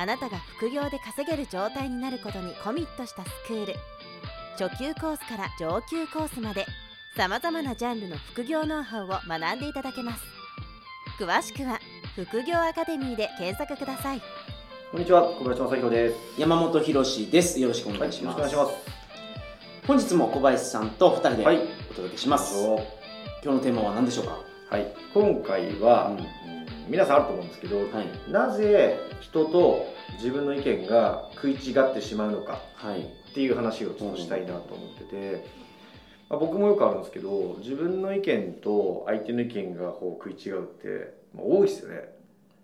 あなたが副業で稼げる状態になることにコミットしたスクール初級コースから上級コースまでさまざまなジャンルの副業ノウハウを学んでいただけます詳しくは副業アカデミーで検索くださいこんにちは、小林正弘です。山本博史です。よろしくお願いします。よろしくお願いし本日も小林さんと二人ではいお届けします。ます。今日のテーマは何でしょうか？はい、今回は、うんうん皆さんあると思うんですけど、はいなぜ人と自分の意見が食い違ってしまうのかはい。っていう話をちょっとしたいなと思ってて、まあ、僕もよくあるんですけど、自分の意見と相手の意見がこう食い違うって、まあ、多いですよね。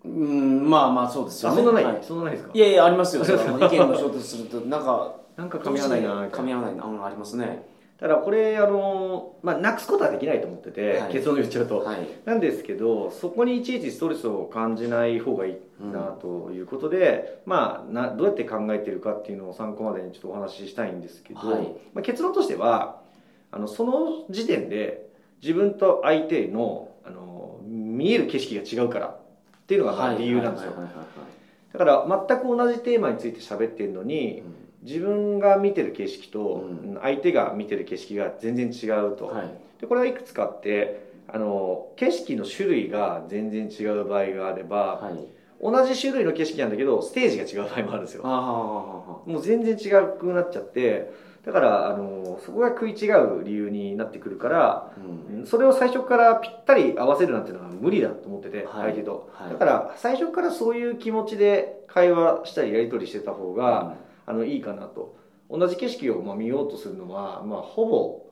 うん、まあまあそうですよあ、ね。そんなない、はいそんなないですか？いやいやありますよ。意見の衝突するとなんか なんか噛み合わないな。噛み合わないな。うんありますね。ただこれ、あの、まあ、なくすことはできないと思ってて、はい。結論言っちゃうと。はい。なんですけどそこにいちいちストレスを感じない方がいいなということで、まあなどうやって考えているかっていうのを参考までにちょっとお話ししたいんですけど、はい。まあ、結論としてはあのその時点で自分と相手のあの見える景色が違うからっていうのがまあ理由なんですよ。だから全く同じテーマについて喋ってるのに自分が見てる景色とうん相手が見てる景色が全然違うと。はい。はい。でこれはいくつかあってあの景色の種類が全然違う場合があれば、はい。同じ種類の景色なんだけどステージが違う場合もあるんですよもう全然違くなっちゃってだからあのそこが食い違う理由になってくるからうん。それを最初からぴったり合わせるなんていうのは無理だと思ってて、はい相手とはい。だから最初からそういう気持ちで会話したりやり取りしてた方が、あのいいかなと。同じ景色をまあ見ようとするのは、まあ、ほぼ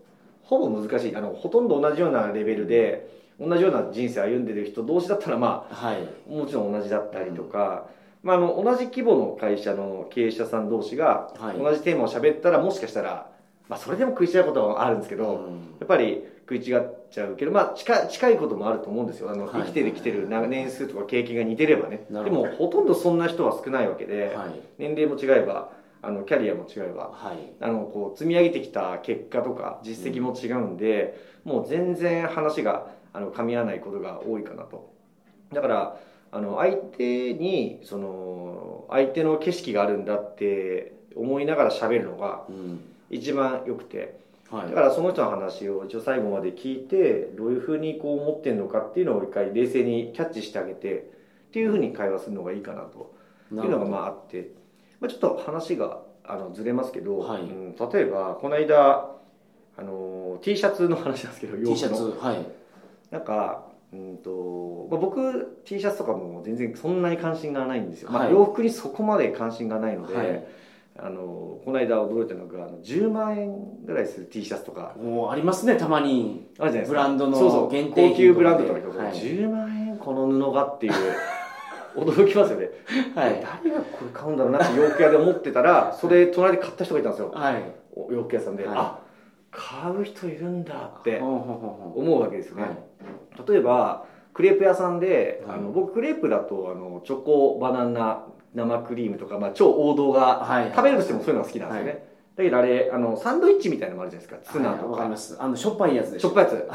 ほぼ難しい。あのほとんど同じようなレベルで同じような人生歩んでる人同士だったらまはい。あもちろん同じだったりとか、まあ、あの同じ規模の会社の経営者さん同士がはい。同じテーマを喋ったらもしかしたら、まあ、それでも食い違うことはあるんですけど、うん。やっぱり食い違っちゃうけど、まあ、近近いこともあると思うんですよ。あの、はい。生きてる生きてるな年数とか経験が似てればね。でなるほど。もほとんどそんな人は少ないわけで、はい。年齢も違えばあのキャリアも違えばはい。あのこう積み上げてきた結果とか実績も違うんで、もう全然話があの噛み合わないことが多いかなとだからあの相手にその相手の景色があるんだって思いながら喋るのがうん。一番良くてはい。だからその人の話を一応最後まで聞いてどういうふうにこう思ってるのかっていうのを一回冷静にキャッチしてあげてっていうふうに会話するのがいいかなというのがまああって、まあ、ちょっと話があのずれますけど、はい。うん例えばこの間あの T シャツの話なんですけど T シャの。ツ。はい。なんかうんとまあ、僕 T シャツとかも全然そんなに関心がないんですよ、まあ、はい洋服にそこまで関心がないので、はい。あのこの間驚いたのがあの10万円ぐらいする T シャツとか。もうありますね、たまに。あるじゃないですか。ブランドのそうそう。限定品とかで。高級ブランドとかはい。10万円この布がっていう驚きますよね。はい。誰がこれ買うんだろうなって洋服屋で思ってたらそれ隣で買った人がいたんですよ。はい。お洋服屋さんで、はい。あ買う人いるんだって思うわけですよね、うはい。例えばクレープ屋さんで、はい。あの僕クレープだとあのチョコバナナ生クリームとか、まあ、超王道がはい。食べるとしてもそういうのが好きなんですよね、だけどあれあのサンドイッチみたいなのもあるじゃないですか。ツナはいとか、わかります。あの、しょっぱいやつでしょ。しょっぱいやつ。で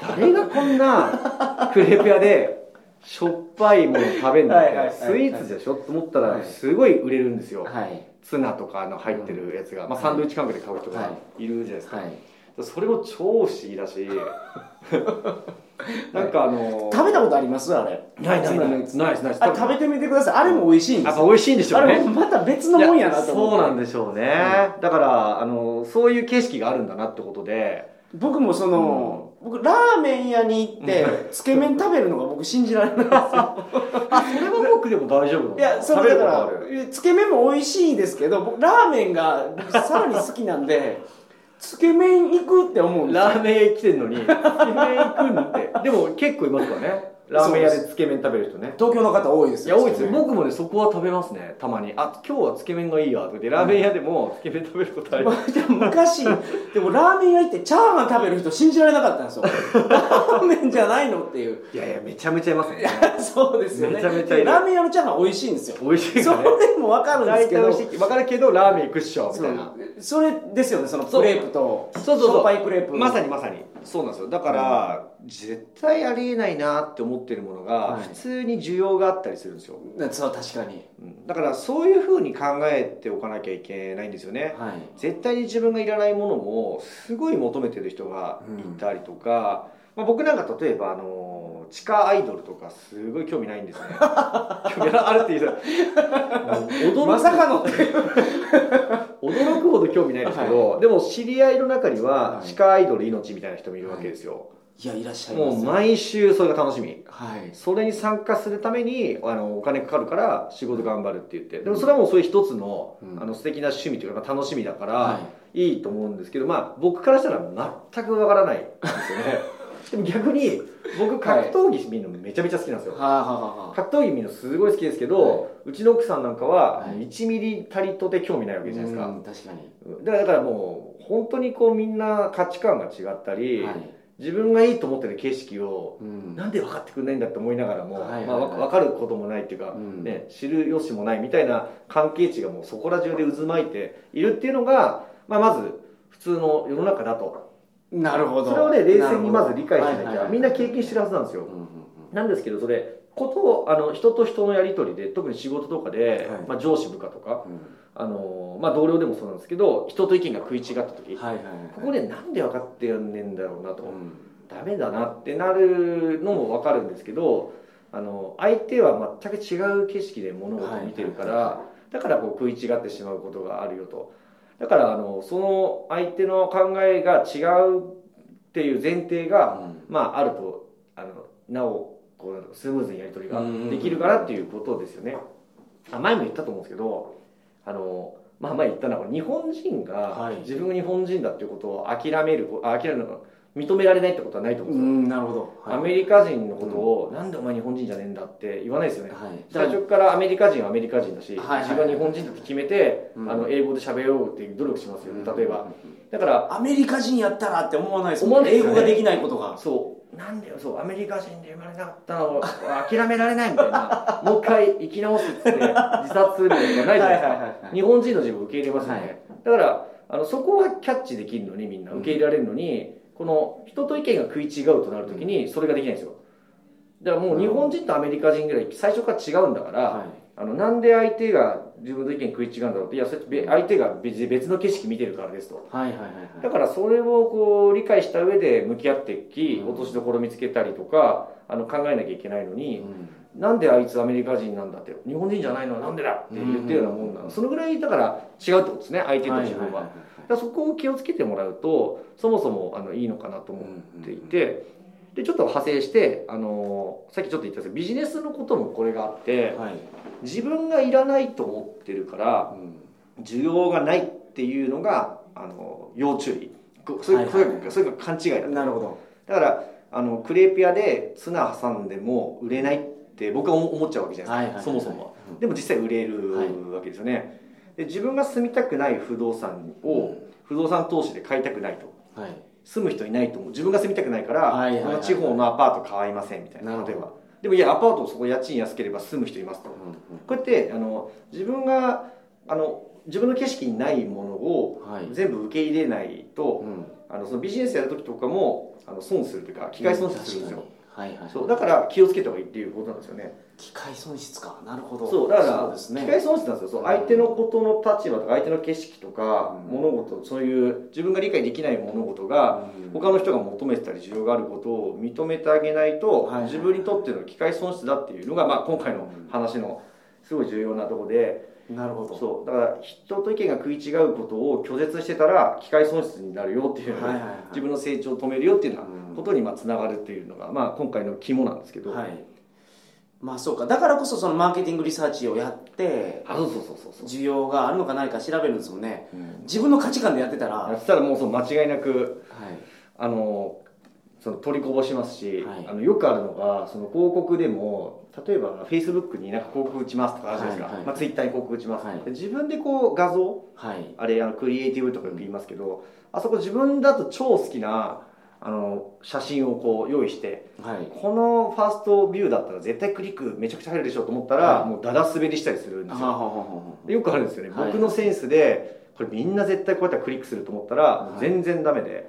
誰がこんなクレープ屋でしょっぱいもの食べるのってはいはいはいスイーツでしょと思ったはい。らすごい売れるんですよ、はい。ツナとかの入ってるやつが、まあ、サンドイッチ感覚で買う人がいるじゃないですか、はい。それも超不思議だし。なんかあの食べたことあります？あれ。ないないない。ない食べてみてください。あれも美味しいんですよ。やっぱ美味しいんでしょうね。あれもまた別のもんやなと思そうなんでしょうね、だからあのそういう景色があるんだなってことで。僕もその、僕ラーメン屋に行って、つけ麺食べるのが僕信じられないんですよ。あそれは僕でも大丈夫なの？いや、それだから、つけ麺も美味しいですけど、僕ラーメンが僕さらに好きなんで、つけ麺行くって思うんですよ。ラーメン屋来てんのにつけ麺行くんって。でも結構いますからねラーメン屋でつけ麺食べる人ね。東京の方多いですいや多いですよ僕もねそこは食べますね。たまに。あ今日はつけ麺がいいやとかでラーメン屋でもつけ麺食べることあります。まあでも昔でもラーメン屋行ってチャーハン食べる人信じられなかったんですよ。ラーメンじゃないのっていう。いやいやめちゃめちゃいますね。そうですよね。めちゃめちゃいラーメン屋のチャーハン美味しいんですよ。美味しいそからねれも分かるんです大体けど美味しい。分かるけどラーメン行くっしょみそうたいな。それですよねそのクレープと。そうそうそう。しょっぱいクレープ。まさにまさに。そうなんですよ。だから、絶対ありえないなって思ってるものがはい。普通に需要があったりするんですよ、そう確かに。うん。だからそういうふうに考えておかなきゃいけないんですよね。はい。絶対に自分がいらないものもすごい求めてる人がいたりとか、まあ、僕なんか例えばあの地下アイドルとかすごい興味ないんですね。興味あるって言うとまさかの 驚くほど興味ないですけど、でも知り合いの中にははい。地下アイドル命みたいな人もいるわけですよ、いやいらっしゃいますもう毎週それが楽しみ。はい。それに参加するためにあのお金かかるから仕事頑張るって言って。でもそれはもうそういう一つの,、うん。あの素敵な趣味というかまあ楽しみだから、はい。いと思うんですけどまあ僕からしたら全くわからないんですよね。でも逆に僕格闘技見るのめちゃめちゃ好きなんですよ、はあ、はあはあ、格闘技見るのすごい好きですけど、はうちの奥さんなんかははい。1ミリたりとて興味ないわけじゃないですか、うん確かに。だからだからもう本当にこうみんな価値観が違ったり、はい自分がいいと思ってる景色をうん。なんで分かってくれないんだって思いながらも、はいはいはい。まあ、わ分かることもないっていうか、うん。ね、知る由もないみたいな関係値がもうそこら中で渦巻いているっていうのが、まあ、まず普通の世の中だと。なるほど。それをね冷静にまず理解しなきはいはいはいゃみんな経験してるはずなんですよ。うんうんうん。なんですけどそれことをあの人と人のやり取りで特に仕事とかで、はい。まあ、上司部下とかうんあの、まあ、同僚でもそうなんですけど人と意見が食い違った時、はいはいはい。ここでなんで分かってやんねんだろうなと、うん。ダメだなってなるのも分かるんですけどあの相手は全く違う景色で物事を見てるから、はだからこう食い違ってしまうことがあるよと。だからあのその相手の考えが違うっていう前提が、まあ、あるとあのなおこうスムーズにやり取りができるからっていうことですよね。あ前も言ったと思うんですけどあの、まあ、前言ったのは日本人がはい。自分が日本人だっていうことを諦めるあ諦める認められないってことはないと思ううんですよ。んなるほど。アメリカ人のことを、なんでお前日本人じゃねえんだって言わないですよね。はい。最初からアメリカ人はアメリカ人だし、はいはい。自分は日本人だって決めて、うん。あの英語で喋ろうっていう努力しますよね、例えば。うんだから、アメリカ人やったらって思わないですもん思わないですよね。英語ができないことが。そう、なんでよ、そう、アメリカ人で生まれなかったのを諦められないみたいな、もう一回生き直すっつって自殺するみたいなのがないじゃないですか。日本人の自分を受け入れますよね。はいだから、あのそこはキャッチできるのにみんな受け入れられるのに、この人と意見が食い違うとなるときにそれができないんですよ。だからもう日本人とアメリカ人ぐらい最初から違うんだから、はいあのなんで相手が自分の意見食い違うんだろうっていやそれってべ相手が別別の景色見てるからですと。はいはいはいだからそれをこう理解した上で向き合っていきうん。落としどころ見つけたりとかあの考えなきゃいけないのに、うん。なんであいつアメリカ人なんだって日本人じゃないのはなんでだって言ってるようなもんなの、そのぐらいだから違うってことですね相手と自分は,、そこを気をつけてもらうとそもそもあのいいのかなと思っていて、でちょっと派生してあのさっきちょっと言ったんですけどビジネスのこともこれがあってはい。自分がいらないと思ってるからうん。需要がないっていうのがあの要注意。こそういう、はいはい。はいそういうそういう勘違いだと。なるほど。だからあのクレープ屋でツナ挟んでも売れないって僕は思思っちゃうわけじゃないですか、そもそも。はうん。でも実際売れるはいわけですよね、で自分が住みたくない不動産を不動産投資で買いたくないと。はい住む人いないと思う。自分が住みたくないから、はいはいはいこの地方のアパート買いませんみたいな。例えばでもいやアパートそこ家賃安ければ住む人いますと。こうやってあの自分があの自分の景色にないものをはい。全部受け入れないと、うん。あのそのビジネスやる時とかもあの損するというか機械損失するんですよ、はいはい。そうだから気をつけた方がいいっていうことなんですよね。機械損失か。なるほど。そうだからね。機械損失なんですよ。そう相手のことの立場とか相手の景色とか、うん。物事そういう自分が理解できない物事が、うん。他の人が求めてたり需要があることを認めてあげないと、はいはい。自分にとっての機械損失だっていうのが、まあ、今回の話のすごい重要なところで、なるほど。そうだから人と意見が食い違うことを拒絶してたら機械損失になるよっていうはいはいはい。自分の成長を止めるよっていうようなうんことにまあつながるっていうのが、まあ、今回の肝なんですけど、はい。まあそうか。だからこそそのマーケティングリサーチをやってあそうそうそうそう需要があるのかないか調べるんですもんね。うん。自分の価値観でやってたら、やはいってたらもうその間違い。なくあのその取りこぼしますし、はい。あのよくあるのがその広告でも例えばフェイスブックになんか広告打ちますとかあるじゃないですか、はいはいまあ、ツイッターに広告打ちます、はい。で自分でこう画像はい。あれあのクリエイティブとかよく言いますけど、あそこ自分だと超好きなあの写真をこう用意してはい。このファーストビューだったら絶対クリックめちゃくちゃ入るでしょと思ったら、はい。もうダダ滑りしたりするんですよ。よくあるんですよね、はい。僕のセンスでこれみんな絶対こうやったらクリックすると思ったら、全然ダメで。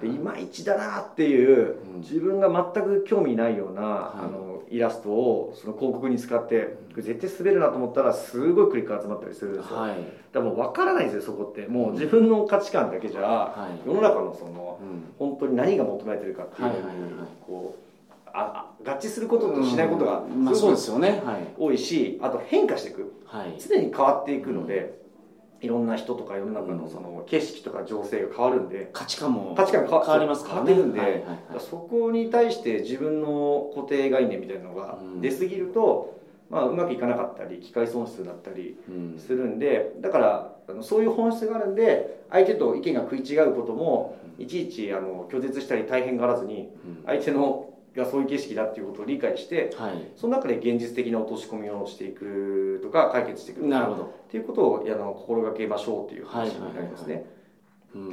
でいまいちだなっていううん。自分が全く興味ないような、い。あのイラストをその広告に使って絶対滑るなと思ったらすごいクリック集まったりするんですよ、はい。だからもう分からないんですよそこって。もう自分の価値観だけじゃはい。世の中のそのうん。本当に何が求められてるかっていうのにこうああ合致することとしないことがすよね。はい。多いしあと変化していく。はい。常に変わっていくので、いろんな人とか世の中のその景色とか情勢が変わるんで価値観も価値観が変わりますからね変わっていくんで、そこに対して自分の固定概念みたいなのがうん。出過ぎると、まあ、うまくいかなかったり機械損失だったりうん。するんでだからそういう本質があるんで相手と意見が食い違うこともいちいちあの拒絶したり大変がらずにうん。相手のがそういう景色だっていうことを理解してはい。その中で現実的な落とし込みをしていくとか解決していくとかなるほど。っていうことをあの心がけましょうっていう話になりますね。うん。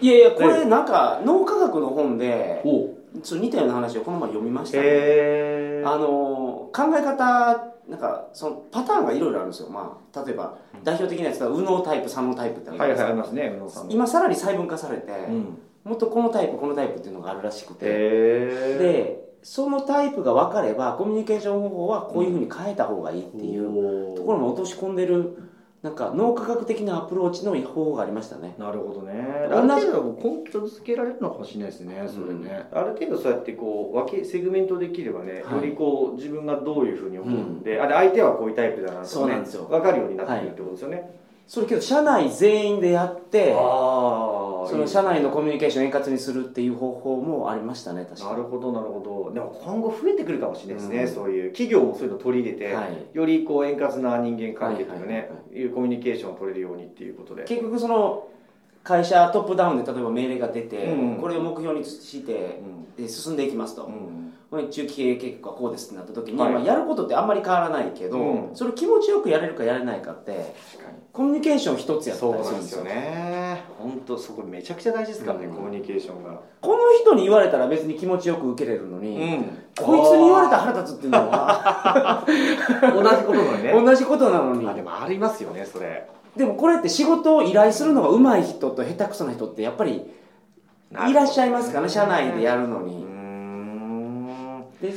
いやいやこれなんか脳科学の本でおちょ似たような話をこの前読みましたね。あの考え方なんかそのパターンがいろいろあるんですよ、まあ、例えば代表的なやつは右脳タイプ左脳タイプってあるじゃはないいですか、はいありますね。今さらに細分化されて、うんもっとこのタイプこのタイプっていうのがあるらしくて、でそのタイプが分かればコミュニケーション方法はこういうふうに変えた方がいいっていうところも落とし込んでるなんか脳科学的なアプローチの方法がありましたね。なるほどね。ある程度根拠づけられるのかもしれないですねそれね、ある程度そうやってこう分けセグメントできればね、はい。よりこう自分がどういうふうに思うんで、あで相手はこういうタイプだなとかねそうなんですよ。分かるようになってくるってことですよね、それけど社内全員でやってその社内のコミュニケーションを円滑にするっていう方法もありましたね確かなるほどなるほど。でも今後増えてくるかもしれないですね、うん。そういう企業もそういうの取り入れて、はい。よりこう円滑な人間関係というかね、はいはいはいい。うコミュニケーションを取れるようにっていうことで。結局その会社トップダウンで例えば命令が出て、うん。これを目標にしてうん。で進んでいきますと、うん。中期経営結果はこうですってなった時に、はい。まあ、やることってあんまり変わらないけど、うん。それを気持ちよくやれるかやれないかって確かにコミュニケーション一つやったりするんですすよね。本当そこめちゃくちゃ大事ですからね、うん。コミュニケーションが。この人に言われたら別に気持ちよく受けれるのに、ん。こいつに言われたら腹立つっていうのは 同じことなのね。同じことなのに。あでもありますよねそれ。でもこれって仕事を依頼するのが上手い人と下手くそな人ってやっぱりいらっしゃいますかね社内でやるのに。ん。で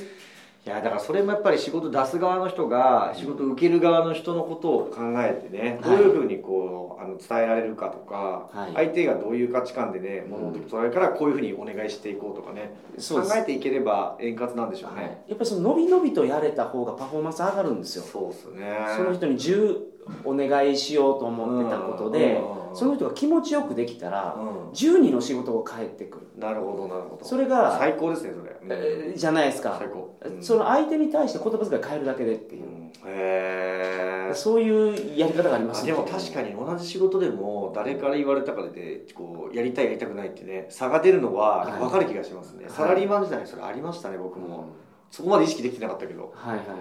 いやだからそれもやっぱり仕事出す側の人が仕事受ける側の人のことを考えてね、はいどういうふうにこうあの伝えられるかとか、はい。相手がどういう価値観でねうん物事を捉えるからこういうふうにお願いしていこうとかね、考えていければ円滑なんでしょうはい。ね、やっぱりその伸び伸びとやれた方がパフォーマンス上がるんですよ。そうですね。その人に10お願いしようと思ってたことでうんその人が気持ちよくできたらう10人の仕事が返ってくる。んなるほどなるほど。それが最高ですねそれ、えーじゃないですか。最高、うん。その相手に対して言葉遣い変えるだけでっていう。うんへえそういうやり方がありますでも確かに同じ仕事でも誰から言われたからでこうやりたいやりたくないってね差が出るのははい。分かる気がしますね、はい。サラリーマン時代にそれありましたね僕うん。も、そこまで意識できてなかったけど。はいはいはい。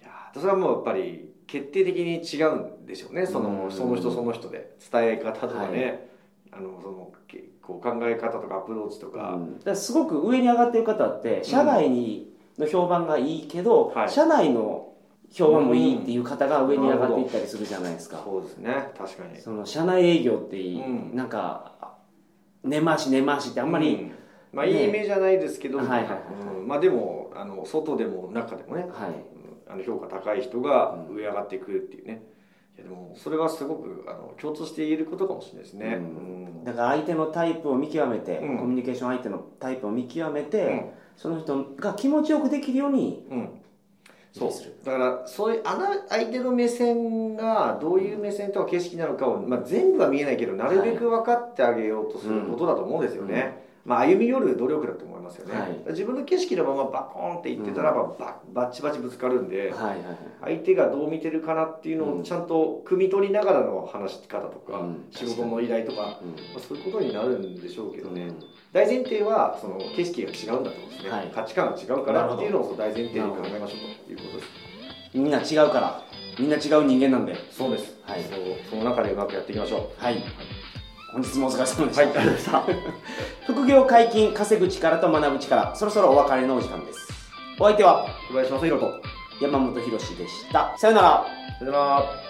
いやーそれはもうやっぱり決定的に違うんでしょうね。そのうん。その人その人で。伝え方とかね、はい。あのそのけこう考え方とかアプローチとか、すごく上に上がってる方って社外にの評判がいいけど、はい。社内の評判もいいっていう方が上に上がっていったりするじゃないですか、そうですね。確かに。その社内営業っていい、うん。なんか根回し根回しってあんまり、うん。まあいいイメージじゃないですけど、はいはいはい。うん。まあでもあの外でも中でもね。はいあの評価高い人が上上がってくるっていうね、いやでもそれはすごくあの共通して言えることかもしれないですね、だから相手のタイプを見極めて、うん。コミュニケーション相手のタイプを見極めて、うん。その人が気持ちよくできるようにうん。そう。するだからそういう相手の目線がどういう目線とか景色なのかを、まあ、全部は見えないけどなるべく分かってあげようとする。ことだと思うんですよね、まあ、歩み寄る努力だと思いますよね、はい。自分の景色のままバコーンって言ってたら、ばババッチバチぶつかるんで、はいはいはい。相手がどう見てるかなっていうのをちゃんと汲み取りながらの話し方とか、うん。仕事の依頼とか、まうん。あ、そういうことになるんでしょうけどね、うん。大前提はその景色が違うんだと思うんですね、はい。価値観が違うからっていうのを大前提に考えましょうということです。みんな違うから。みんな違う人間なんで。そうです、はい。そうその中でうまくやっていきましょはい本日もお疲れ様でした、うはいありがとうございました。副業解禁稼ぐ力と学ぶ力そろそろお別れのお時間です。お相手は小林正宏と。山本博史でした。さよなら。さよなら